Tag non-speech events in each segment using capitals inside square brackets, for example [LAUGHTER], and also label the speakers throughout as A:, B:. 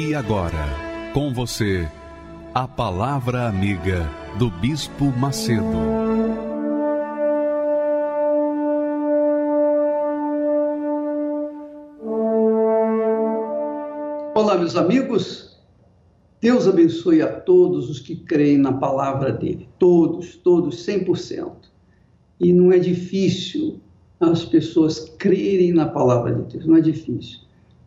A: E agora, com você, a Palavra Amiga do Bispo Macedo.
B: Olá, meus amigos. Deus abençoe a todos os que creem na palavra dele. Todos, todos, 100%. E não é difícil as pessoas crerem na palavra de Deus, não é difícil.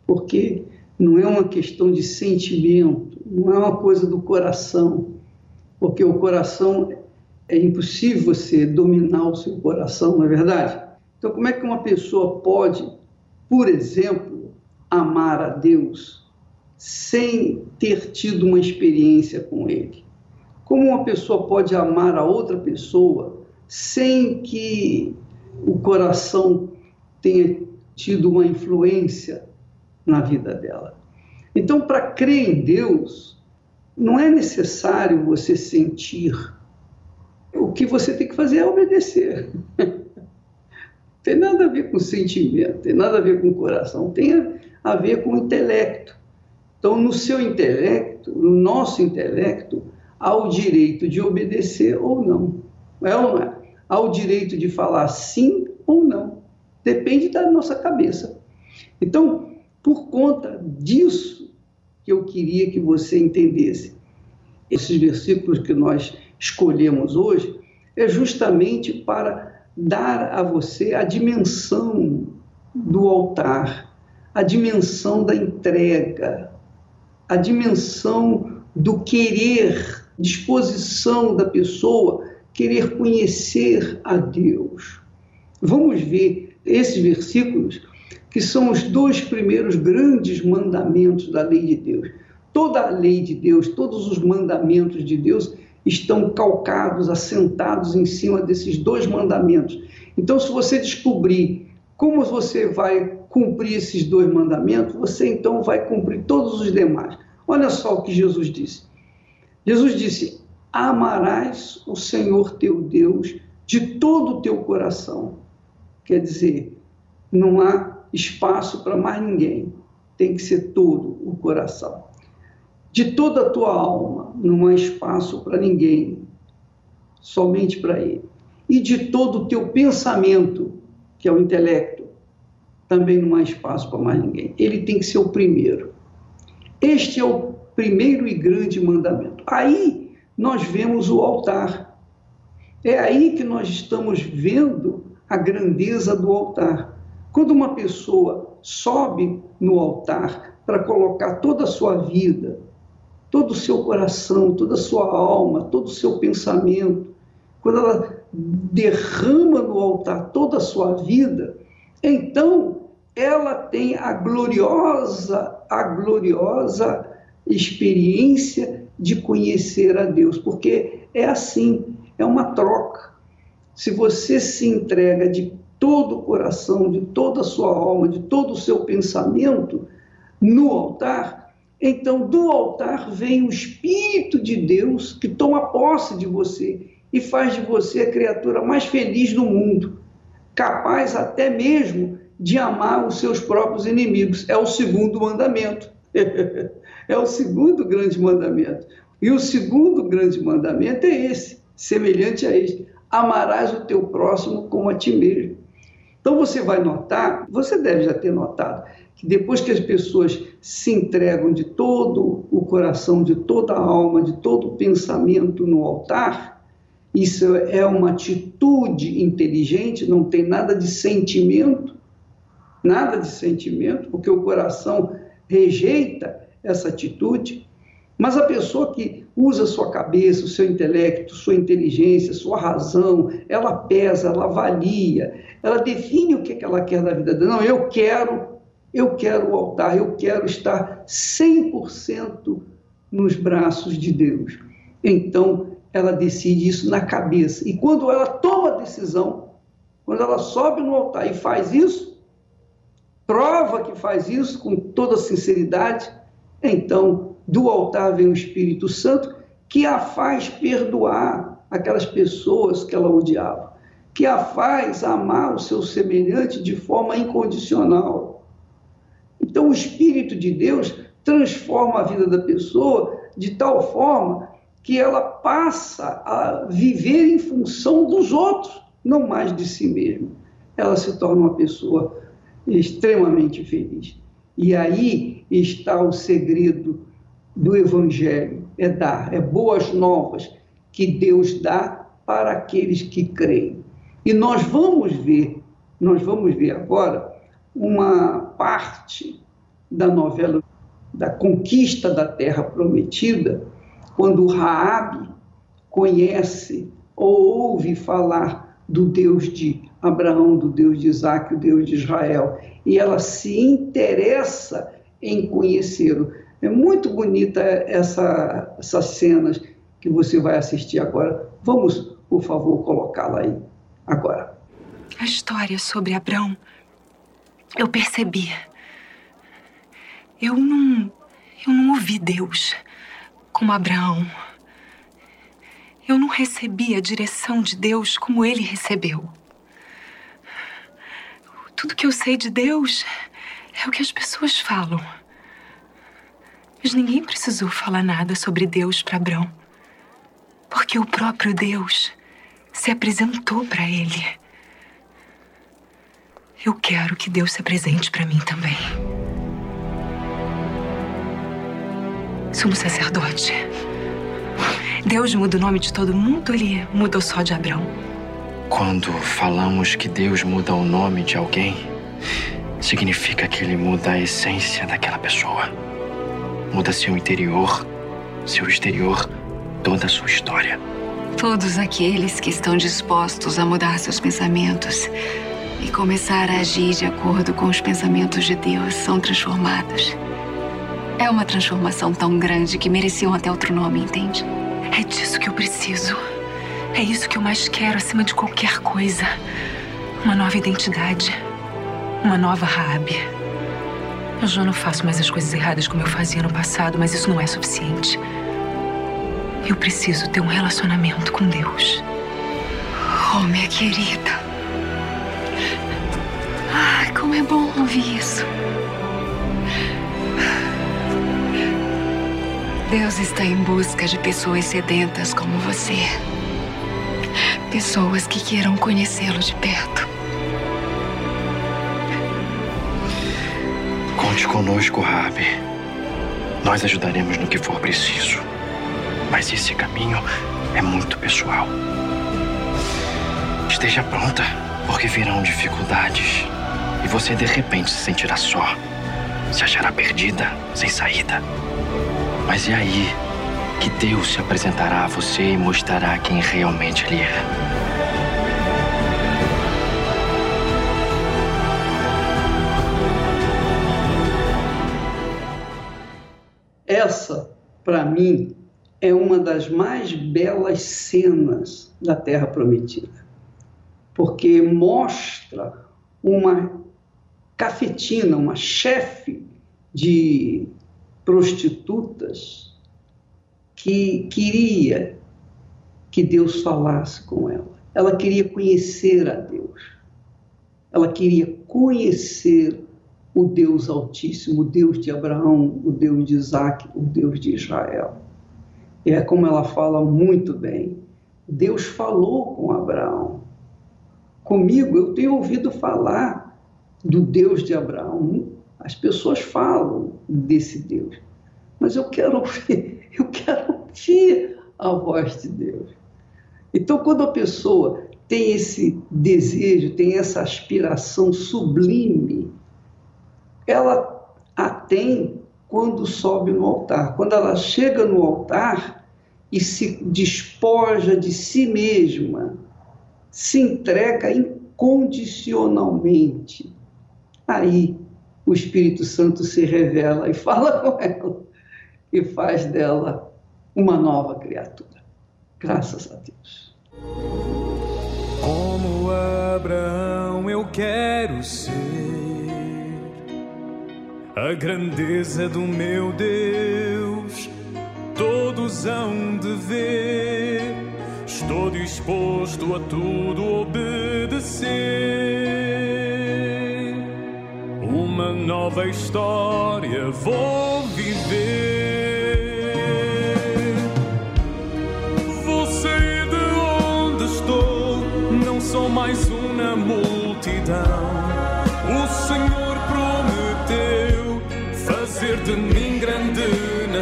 B: Porque não é uma questão de sentimento, não é uma coisa do coração, porque o coração é impossível você dominar o seu coração, não é verdade? Então, como é que uma pessoa pode, por exemplo, amar a Deus sem ter tido uma experiência com Ele? Como uma pessoa pode amar a outra pessoa sem que o coração tenha tido uma influência na vida dela. Então, para crer em Deus, não é necessário você sentir. O que você tem que fazer é obedecer. [LAUGHS] tem nada a ver com sentimento, tem nada a ver com coração, tem a ver com intelecto. Então, no seu intelecto, no nosso intelecto, há o direito de obedecer ou não. É ou não é? Há o direito de falar sim ou não. Depende da nossa cabeça. Então, por conta disso que eu queria que você entendesse. Esses versículos que nós escolhemos hoje é justamente para dar a você a dimensão do altar, a dimensão da entrega, a dimensão do querer, disposição da pessoa querer conhecer a Deus. Vamos ver esses versículos que são os dois primeiros grandes mandamentos da lei de Deus. Toda a lei de Deus, todos os mandamentos de Deus estão calcados, assentados em cima desses dois mandamentos. Então, se você descobrir como você vai cumprir esses dois mandamentos, você então vai cumprir todos os demais. Olha só o que Jesus disse. Jesus disse: Amarás o Senhor teu Deus de todo o teu coração. Quer dizer, não há espaço para mais ninguém. Tem que ser todo o coração. De toda a tua alma, não há espaço para ninguém, somente para Ele. E de todo o teu pensamento, que é o intelecto, também não há espaço para mais ninguém. Ele tem que ser o primeiro. Este é o primeiro e grande mandamento. Aí nós vemos o altar. É aí que nós estamos vendo a grandeza do altar. Quando uma pessoa sobe no altar para colocar toda a sua vida, todo o seu coração, toda a sua alma, todo o seu pensamento, quando ela derrama no altar toda a sua vida, então ela tem a gloriosa, a gloriosa experiência de conhecer a Deus, porque é assim, é uma troca. Se você se entrega de todo o coração, de toda a sua alma, de todo o seu pensamento no altar, então do altar vem o Espírito de Deus que toma posse de você e faz de você a criatura mais feliz do mundo, capaz até mesmo de amar os seus próprios inimigos. É o segundo mandamento. [LAUGHS] é o segundo grande mandamento. E o segundo grande mandamento é esse, semelhante a este: amarás o teu próximo como a ti mesmo. Então você vai notar, você deve já ter notado, que depois que as pessoas se entregam de todo o coração, de toda a alma, de todo o pensamento no altar, isso é uma atitude inteligente, não tem nada de sentimento, nada de sentimento, porque o coração rejeita essa atitude. Mas a pessoa que usa sua cabeça, o seu intelecto, sua inteligência, sua razão, ela pesa, ela avalia, ela define o que ela quer da vida dela. Não, eu quero Eu quero o altar, eu quero estar 100% nos braços de Deus. Então, ela decide isso na cabeça. E quando ela toma a decisão, quando ela sobe no altar e faz isso, prova que faz isso com toda sinceridade, então do altar vem o Espírito Santo que a faz perdoar aquelas pessoas que ela odiava, que a faz amar o seu semelhante de forma incondicional. Então o Espírito de Deus transforma a vida da pessoa de tal forma que ela passa a viver em função dos outros, não mais de si mesma. Ela se torna uma pessoa extremamente feliz. E aí está o segredo do Evangelho: é dar, é boas novas que Deus dá para aqueles que creem. E nós vamos ver, nós vamos ver agora uma parte da novela da conquista da terra prometida, quando Raabe conhece ou ouve falar do Deus de Abraão, do Deus de Isaac, o Deus de Israel, e ela se interessa em conhecê-lo. É muito bonita essa, essas cenas que você vai assistir agora. Vamos, por favor, colocá-la aí agora.
C: A história sobre Abraão, eu percebi. Eu não, eu não ouvi Deus como Abraão. Eu não recebi a direção de Deus como ele recebeu. Tudo que eu sei de Deus é o que as pessoas falam. Mas ninguém precisou falar nada sobre Deus para Abraão. Porque o próprio Deus se apresentou para ele. Eu quero que Deus se apresente para mim também. Sumo sacerdote. Deus muda o nome de todo mundo ele mudou só de Abraão?
D: Quando falamos que Deus muda o nome de alguém, significa que ele muda a essência daquela pessoa. Muda seu interior, seu exterior, toda a sua história.
C: Todos aqueles que estão dispostos a mudar seus pensamentos e começar a agir de acordo com os pensamentos de Deus são transformados. É uma transformação tão grande que mereciam até outro nome, entende? É disso que eu preciso. É isso que eu mais quero acima de qualquer coisa. Uma nova identidade. Uma nova Rabi. Eu já não faço mais as coisas erradas como eu fazia no passado, mas isso não é suficiente. Eu preciso ter um relacionamento com Deus. Oh, minha querida. Ai, como é bom ouvir isso. Deus está em busca de pessoas sedentas como você. Pessoas que queiram conhecê-lo de perto.
D: Conte conosco, Rabi. Nós ajudaremos no que for preciso. Mas esse caminho é muito pessoal. Esteja pronta, porque virão dificuldades. E você de repente se sentirá só. Se achará perdida, sem saída. Mas é aí que Deus se apresentará a você e mostrará quem realmente Ele é.
B: Essa, para mim, é uma das mais belas cenas da Terra Prometida, porque mostra uma cafetina, uma chefe de prostitutas que queria que Deus falasse com ela. Ela queria conhecer a Deus. Ela queria conhecer o Deus Altíssimo, o Deus de Abraão, o Deus de Isaac, o Deus de Israel. E é como ela fala muito bem. Deus falou com Abraão. Comigo, eu tenho ouvido falar do Deus de Abraão. As pessoas falam desse Deus, mas eu quero ouvir, [LAUGHS] eu quero ouvir a voz de Deus. Então, quando a pessoa tem esse desejo, tem essa aspiração sublime, ela a tem quando sobe no altar. Quando ela chega no altar e se despoja de si mesma, se entrega incondicionalmente, aí o Espírito Santo se revela e fala [LAUGHS] com ela e faz dela uma nova criatura. Graças a Deus.
E: Como Abraão eu quero ser a grandeza do meu Deus, todos hão de ver. Estou disposto a tudo obedecer. Uma nova história vou viver. Sou mais uma multidão.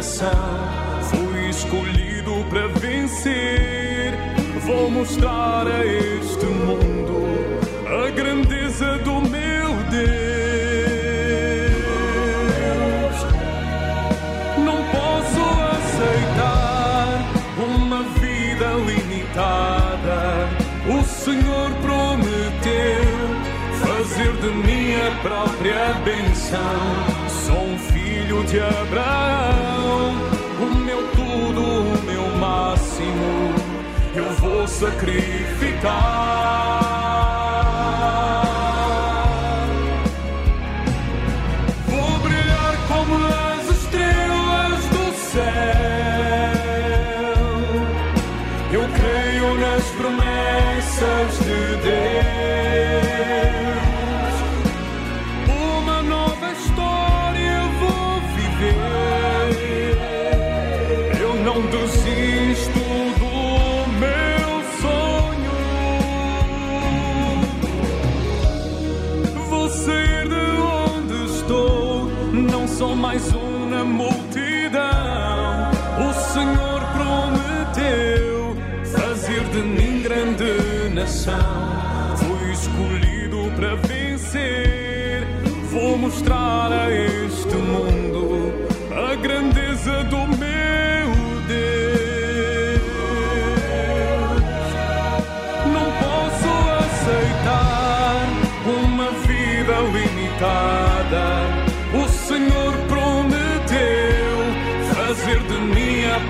E: Fui escolhido para vencer. Vou mostrar a este mundo a grandeza do meu Deus. Não posso aceitar uma vida limitada. O Senhor prometeu fazer de mim a própria benção. Sou um filho de Abraão, sacrificar. Não sou mais uma multidão. O Senhor prometeu fazer de mim grande nação. Fui escolhido para vencer. Vou mostrar a este mundo a grandeza do meu Deus. Não posso aceitar uma vida limitada.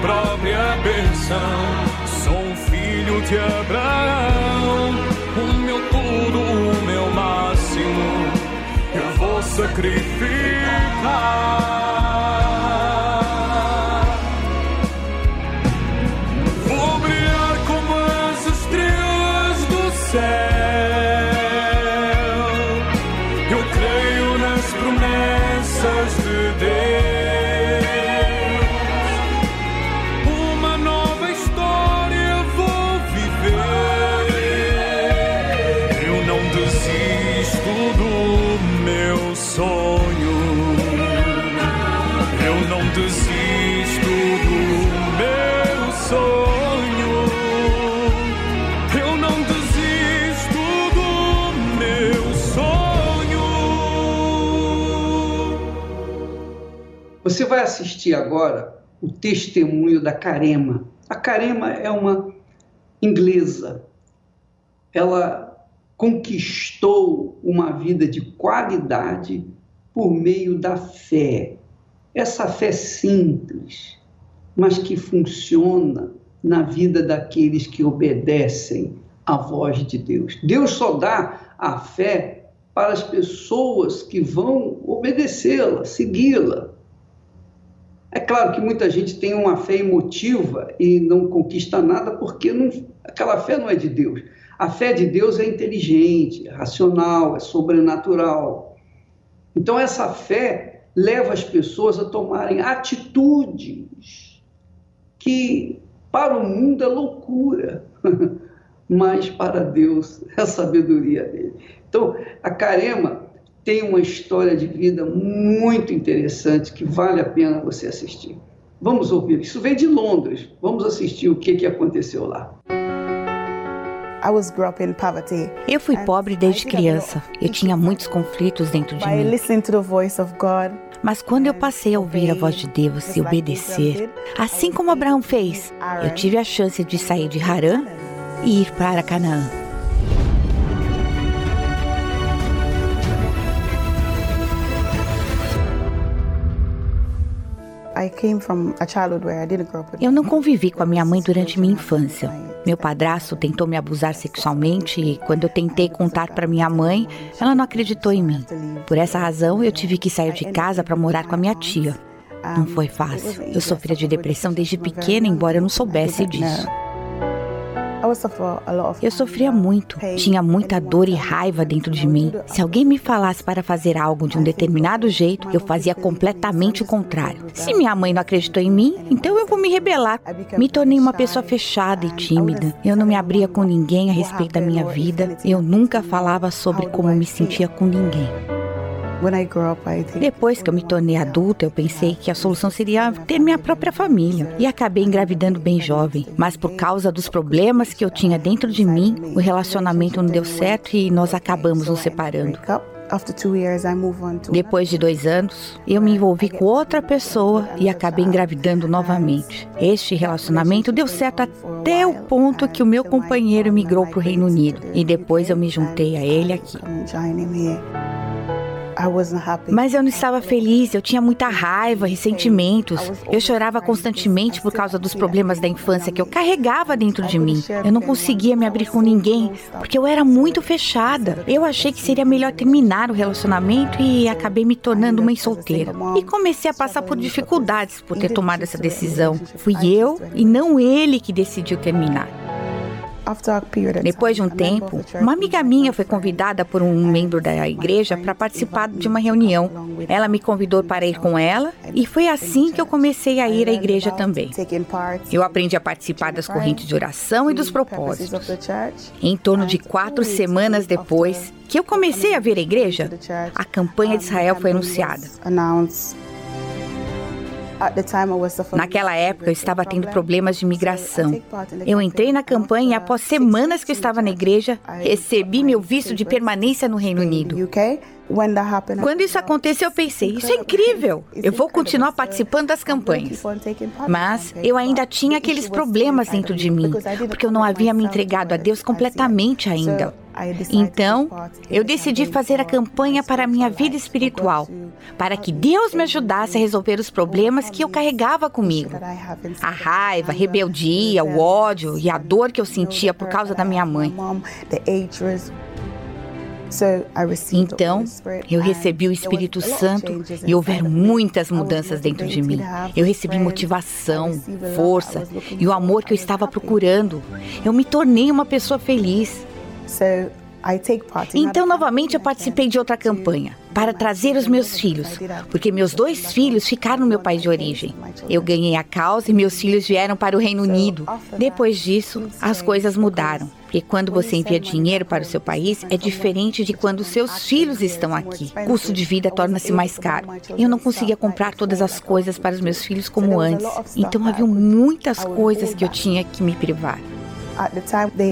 E: Própria benção. Sou filho de Abraão, o meu tudo, o meu máximo, eu vou sacrificar.
B: Vai assistir agora o testemunho da Carema. A Carema é uma inglesa. Ela conquistou uma vida de qualidade por meio da fé. Essa fé simples, mas que funciona na vida daqueles que obedecem à voz de Deus. Deus só dá a fé para as pessoas que vão obedecê-la, segui-la. Claro que muita gente tem uma fé emotiva e não conquista nada porque não, aquela fé não é de Deus. A fé de Deus é inteligente, é racional, é sobrenatural. Então, essa fé leva as pessoas a tomarem atitudes que para o mundo é loucura, [LAUGHS] mas para Deus é sabedoria dele. Então, a Carema tem uma história de vida muito interessante que vale a pena você assistir. Vamos ouvir. Isso veio de Londres. Vamos assistir o que, que aconteceu lá.
F: Eu fui pobre desde criança. Eu tinha muitos conflitos dentro de mim. Mas quando eu passei a ouvir a voz de Deus e obedecer, assim como Abraão fez, eu tive a chance de sair de Harã e ir para Canaã. Eu não convivi com a minha mãe durante minha infância. Meu padrasto tentou me abusar sexualmente e quando eu tentei contar para minha mãe, ela não acreditou em mim. Por essa razão, eu tive que sair de casa para morar com a minha tia. Não foi fácil. Eu sofria de depressão desde pequena, embora eu não soubesse disso. Eu sofria muito, tinha muita dor e raiva dentro de mim. Se alguém me falasse para fazer algo de um determinado jeito, eu fazia completamente o contrário. Se minha mãe não acreditou em mim, então eu vou me rebelar. Me tornei uma pessoa fechada e tímida. Eu não me abria com ninguém a respeito da minha vida. Eu nunca falava sobre como me sentia com ninguém. Depois que eu me tornei adulta, eu pensei que a solução seria ter minha própria família. E acabei engravidando bem jovem. Mas por causa dos problemas que eu tinha dentro de mim, o relacionamento não deu certo e nós acabamos nos separando. Depois de dois anos, eu me envolvi com outra pessoa e acabei engravidando novamente. Este relacionamento deu certo até o ponto que o meu companheiro migrou para o Reino Unido e depois eu me juntei a ele aqui. Mas eu não estava feliz, eu tinha muita raiva, ressentimentos. Eu chorava constantemente por causa dos problemas da infância que eu carregava dentro de mim. Eu não conseguia me abrir com ninguém porque eu era muito fechada. Eu achei que seria melhor terminar o relacionamento e acabei me tornando mãe solteira. E comecei a passar por dificuldades por ter tomado essa decisão. Fui eu e não ele que decidiu terminar. Depois de um tempo, uma amiga minha foi convidada por um membro da igreja para participar de uma reunião. Ela me convidou para ir com ela e foi assim que eu comecei a ir à igreja também. Eu aprendi a participar das correntes de oração e dos propósitos. Em torno de quatro semanas depois que eu comecei a vir à igreja, a campanha de Israel foi anunciada. Naquela época eu estava tendo problemas de migração. Eu entrei na campanha e após semanas que eu estava na igreja, recebi meu visto de permanência no Reino Unido. Quando isso aconteceu, eu pensei: isso é incrível, eu vou continuar participando das campanhas. Mas eu ainda tinha aqueles problemas dentro de mim, porque eu não havia me entregado a Deus completamente ainda. Então, eu decidi fazer a campanha para a minha vida espiritual, para que Deus me ajudasse a resolver os problemas que eu carregava comigo. A raiva, a rebeldia, o ódio e a dor que eu sentia por causa da minha mãe. Então, eu recebi o Espírito Santo e houveram muitas mudanças dentro de mim. Eu recebi motivação, força e o amor que eu estava procurando. Eu me tornei uma pessoa feliz. Então, novamente, eu participei de outra campanha para trazer os meus filhos, porque meus dois filhos ficaram no meu país de origem. Eu ganhei a causa e meus filhos vieram para o Reino Unido. Depois disso, as coisas mudaram. Porque quando você envia dinheiro para o seu país, é diferente de quando seus filhos estão aqui. O custo de vida torna-se mais caro. Eu não conseguia comprar todas as coisas para os meus filhos como antes. Então havia muitas coisas que eu tinha que me privar.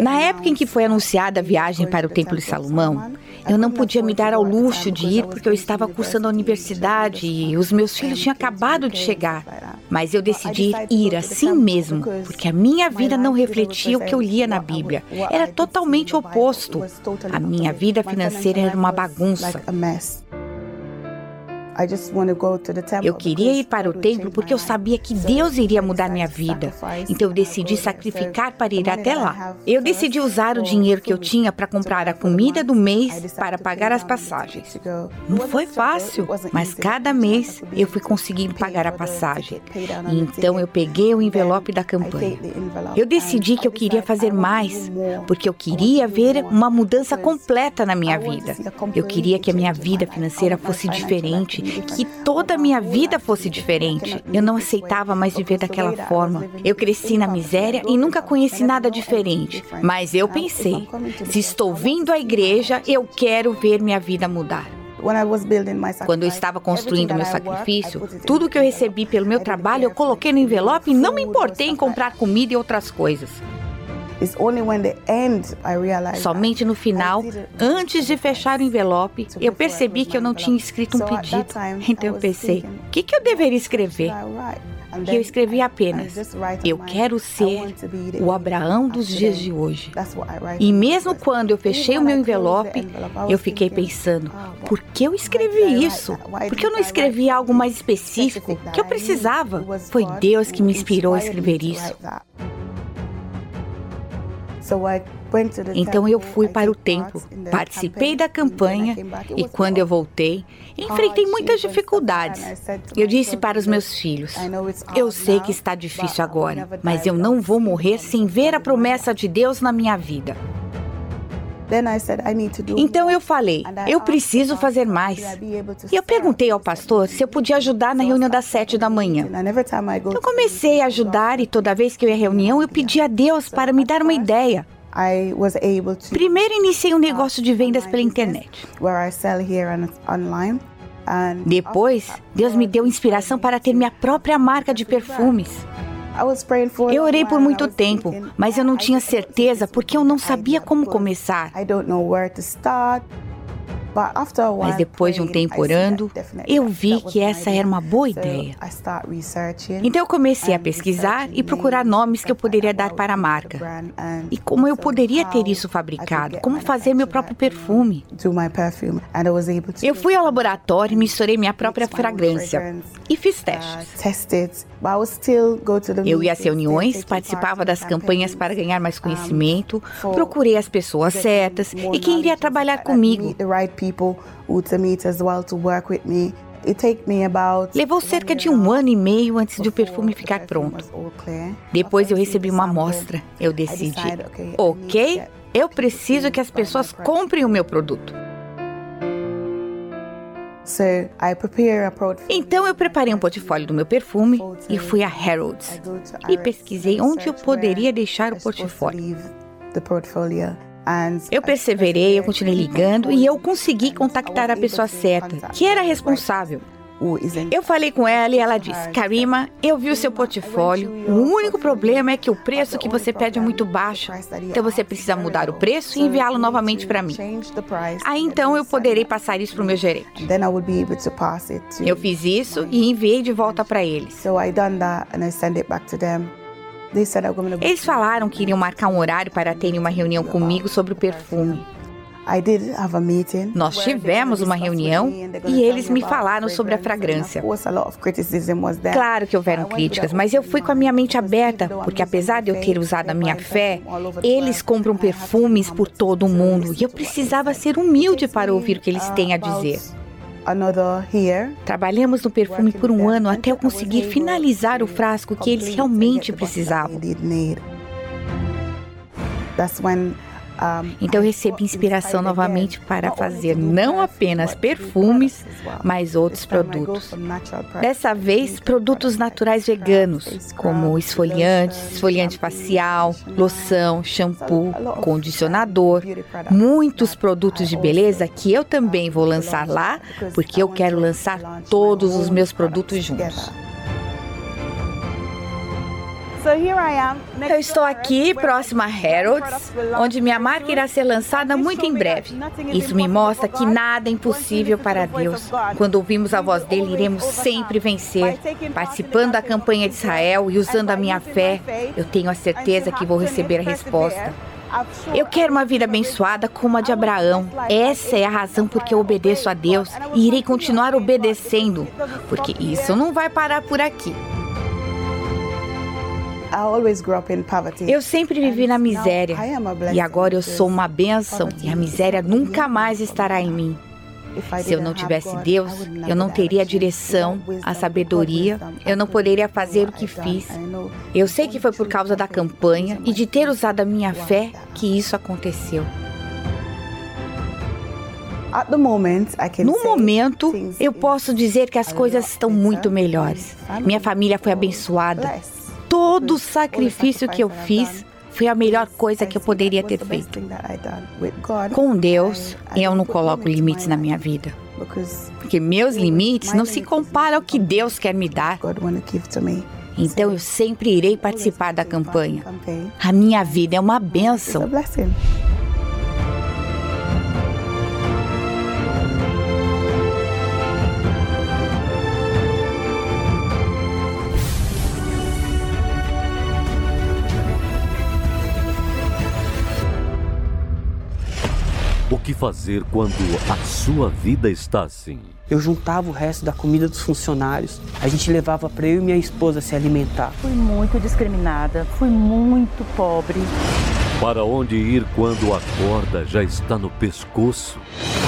F: Na época em que foi anunciada a viagem para o Templo de Salomão, eu não podia me dar ao luxo de ir porque eu estava cursando a universidade e os meus filhos tinham acabado de chegar. Mas eu decidi ir assim mesmo, porque a minha vida não refletia o que eu lia na Bíblia. Era totalmente oposto. A minha vida financeira era uma bagunça. Eu queria ir para o templo porque eu sabia que Deus iria mudar minha vida. Então eu decidi sacrificar para ir até lá. Eu decidi usar o dinheiro que eu tinha para comprar a comida do mês para pagar as passagens. Não foi fácil, mas cada mês eu fui conseguindo pagar a passagem. E então eu peguei o envelope da campanha. Eu decidi que eu queria fazer mais, porque eu queria ver uma mudança completa na minha vida. Eu queria que a minha vida financeira fosse diferente que toda a minha vida fosse diferente. Eu não aceitava mais viver daquela forma. Eu cresci na miséria e nunca conheci nada diferente. Mas eu pensei: se estou vindo à igreja, eu quero ver minha vida mudar. Quando eu estava construindo meu sacrifício, tudo que eu recebi pelo meu trabalho eu coloquei no envelope e não me importei em comprar comida e outras coisas. Somente no final, antes de fechar o envelope, eu percebi que eu não tinha escrito um pedido. Então eu pensei, o que, que eu deveria escrever? E eu escrevi apenas: Eu quero ser o Abraão dos dias de hoje. E mesmo quando eu fechei o meu envelope, eu fiquei pensando: por que eu escrevi isso? Por que eu não escrevi algo mais específico que eu precisava? Foi Deus que me inspirou a escrever isso. Então eu fui para o templo, participei da campanha e quando eu voltei, enfrentei muitas dificuldades. Eu disse para os meus filhos: Eu sei que está difícil agora, mas eu não vou morrer sem ver a promessa de Deus na minha vida. Então eu falei, eu preciso fazer mais. E eu perguntei ao pastor se eu podia ajudar na reunião das sete da manhã. Eu comecei a ajudar e toda vez que eu ia à reunião eu pedia a Deus para me dar uma ideia. Primeiro iniciei um negócio de vendas pela internet. Depois, Deus me deu inspiração para ter minha própria marca de perfumes. Eu orei por muito tempo, mas eu não tinha certeza porque eu não sabia como começar. Mas depois de um tempo orando, eu vi que essa era uma boa ideia. Então eu comecei a pesquisar e procurar nomes que eu poderia dar para a marca. E como eu poderia ter isso fabricado, como fazer meu próprio perfume. Eu fui ao laboratório e misturei minha própria fragrância e fiz testes. Eu ia às reuniões, participava das campanhas para ganhar mais conhecimento, procurei as pessoas certas e quem iria trabalhar comigo. Levou cerca de um ano e meio antes de o perfume ficar pronto. Depois eu recebi uma amostra. Eu decidi, ok, eu preciso que as pessoas comprem o meu produto. Então eu preparei um portfólio do meu perfume e fui a Harrods e pesquisei onde eu poderia deixar o portfólio. Eu perseverei, eu continuei ligando e eu consegui contactar a pessoa certa, que era responsável. Eu falei com ela e ela disse: Karima, eu vi o seu portfólio. O único problema é que o preço que você pede é muito baixo. Então você precisa mudar o preço e enviá-lo novamente para mim. Aí então eu poderei passar isso para o meu gerente. Eu fiz isso e enviei de volta para eles. Eles falaram que iriam marcar um horário para terem uma reunião comigo sobre o perfume. Nós tivemos uma reunião e eles me falaram sobre a fragrância. Claro que houveram críticas, mas eu fui com a minha mente aberta, porque apesar de eu ter usado a minha fé, eles compram perfumes por todo o mundo e eu precisava ser humilde para ouvir o que eles têm a dizer. Trabalhamos no perfume por um ano até eu conseguir finalizar o frasco que eles realmente precisavam. Então eu recebi inspiração novamente para fazer não apenas perfumes, mas outros produtos. Dessa vez, produtos naturais veganos, como esfoliantes, esfoliante facial, loção, shampoo, condicionador, muitos produtos de beleza que eu também vou lançar lá, porque eu quero lançar todos os meus produtos juntos. Eu estou aqui, próximo a Harrods, onde minha marca irá ser lançada muito em breve. Isso me mostra que nada é impossível para Deus. Quando ouvimos a voz dele, iremos sempre vencer. Participando da campanha de Israel e usando a minha fé, eu tenho a certeza que vou receber a resposta. Eu quero uma vida abençoada como a de Abraão. Essa é a razão por que eu obedeço a Deus e irei continuar obedecendo, porque isso não vai parar por aqui. Eu sempre vivi na miséria. E agora eu sou uma bênção. e a miséria nunca mais estará em mim. Se eu não tivesse Deus, eu não teria a direção, a sabedoria, eu não poderia fazer o que fiz. Eu sei que foi por causa da campanha e de ter usado a minha fé que isso aconteceu. No momento, eu posso dizer que as coisas estão muito melhores. Minha família foi abençoada todo o sacrifício que eu fiz foi a melhor coisa que eu poderia ter feito. Com Deus, eu não coloco limites na minha vida. Porque meus limites não se comparam ao que Deus quer me dar. Então eu sempre irei participar da campanha. A minha vida é uma bênção.
G: Fazer quando a sua vida está assim?
H: Eu juntava o resto da comida dos funcionários. A gente levava para eu e minha esposa se alimentar.
I: Fui muito discriminada, fui muito pobre.
G: Para onde ir quando a corda já está no pescoço?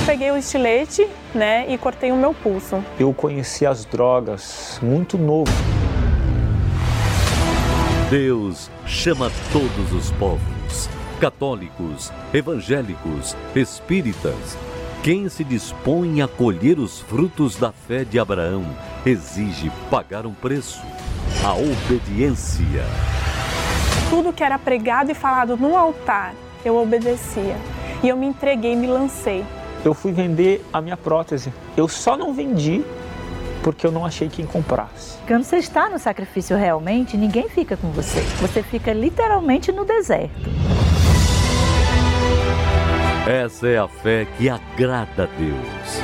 J: Peguei o estilete, né, e cortei o meu pulso.
K: Eu conheci as drogas muito novo.
G: Deus chama todos os povos católicos, evangélicos, espíritas. Quem se dispõe a colher os frutos da fé de Abraão exige pagar um preço: a obediência.
J: Tudo que era pregado e falado no altar, eu obedecia. E eu me entreguei, me lancei.
K: Eu fui vender a minha prótese. Eu só não vendi porque eu não achei quem comprasse.
I: Quando você está no sacrifício realmente, ninguém fica com você. Você fica literalmente no deserto.
G: Essa é a fé que agrada a Deus.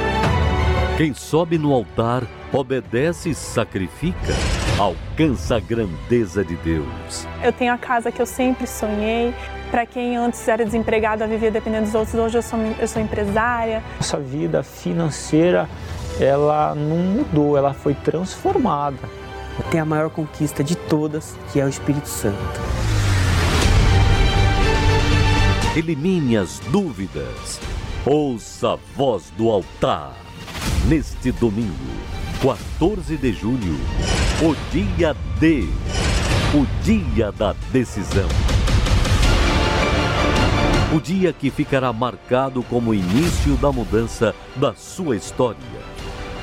G: Quem sobe no altar, obedece e sacrifica, alcança a grandeza de Deus.
J: Eu tenho a casa que eu sempre sonhei. Para quem antes era desempregado, a viver dependendo dos outros, hoje eu sou, eu sou empresária.
K: Nossa vida financeira, ela não mudou, ela foi transformada.
H: Tem a maior conquista de todas, que é o Espírito Santo.
G: Elimine as dúvidas. Ouça a voz do altar. Neste domingo, 14 de julho, o dia D, o dia da decisão. O dia que ficará marcado como o início da mudança da sua história.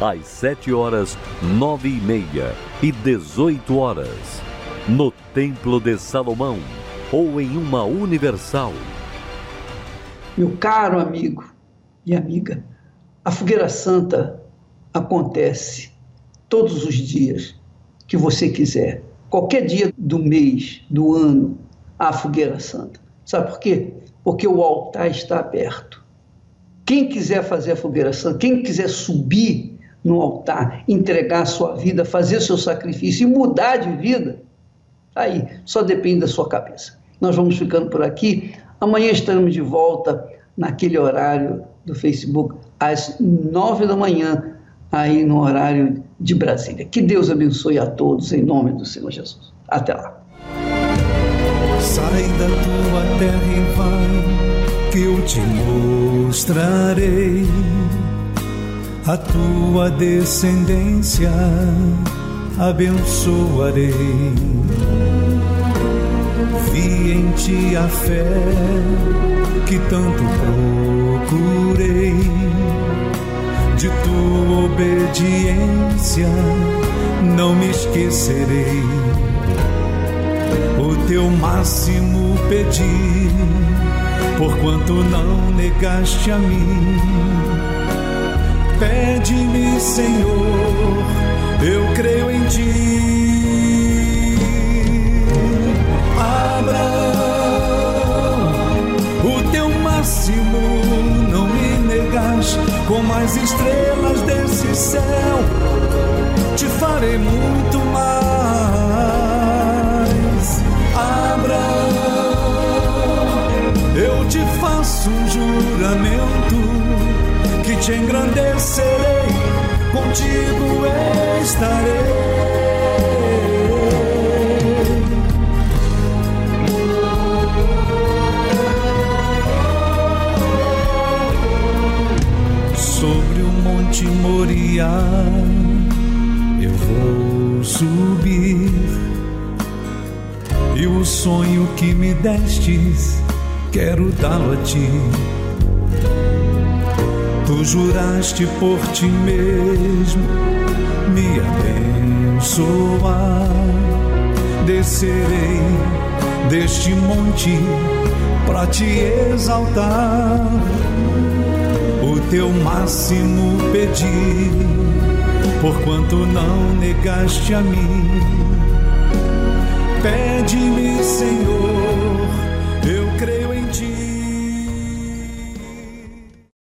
G: Às 7 horas, 9 e meia e 18 horas, no Templo de Salomão ou em uma universal
B: meu caro amigo e amiga, a fogueira santa acontece todos os dias que você quiser. Qualquer dia do mês, do ano, a fogueira santa. Sabe por quê? Porque o altar está aberto. Quem quiser fazer a fogueira santa, quem quiser subir no altar, entregar a sua vida, fazer seu sacrifício e mudar de vida, aí só depende da sua cabeça. Nós vamos ficando por aqui. Amanhã estaremos de volta naquele horário do Facebook, às nove da manhã, aí no horário de Brasília. Que Deus abençoe a todos, em nome do Senhor Jesus. Até lá.
L: Sai da tua terra e vai, que eu te mostrarei a tua descendência, abençoarei ti a fé que tanto procurei. De tua obediência não me esquecerei. O teu máximo pedi, por quanto não negaste a mim. Pede-me, Senhor, eu creio em ti máximo não me negas, como as estrelas desse céu, te farei muito mais. Abraão, eu te faço um juramento que te engrandecerei, contigo estarei. Destes quero dá-lo a ti. Tu juraste por ti mesmo me abençoar. Descerei deste monte para te exaltar teu máximo pedi, porquanto não negaste a mim. Pede-me, Senhor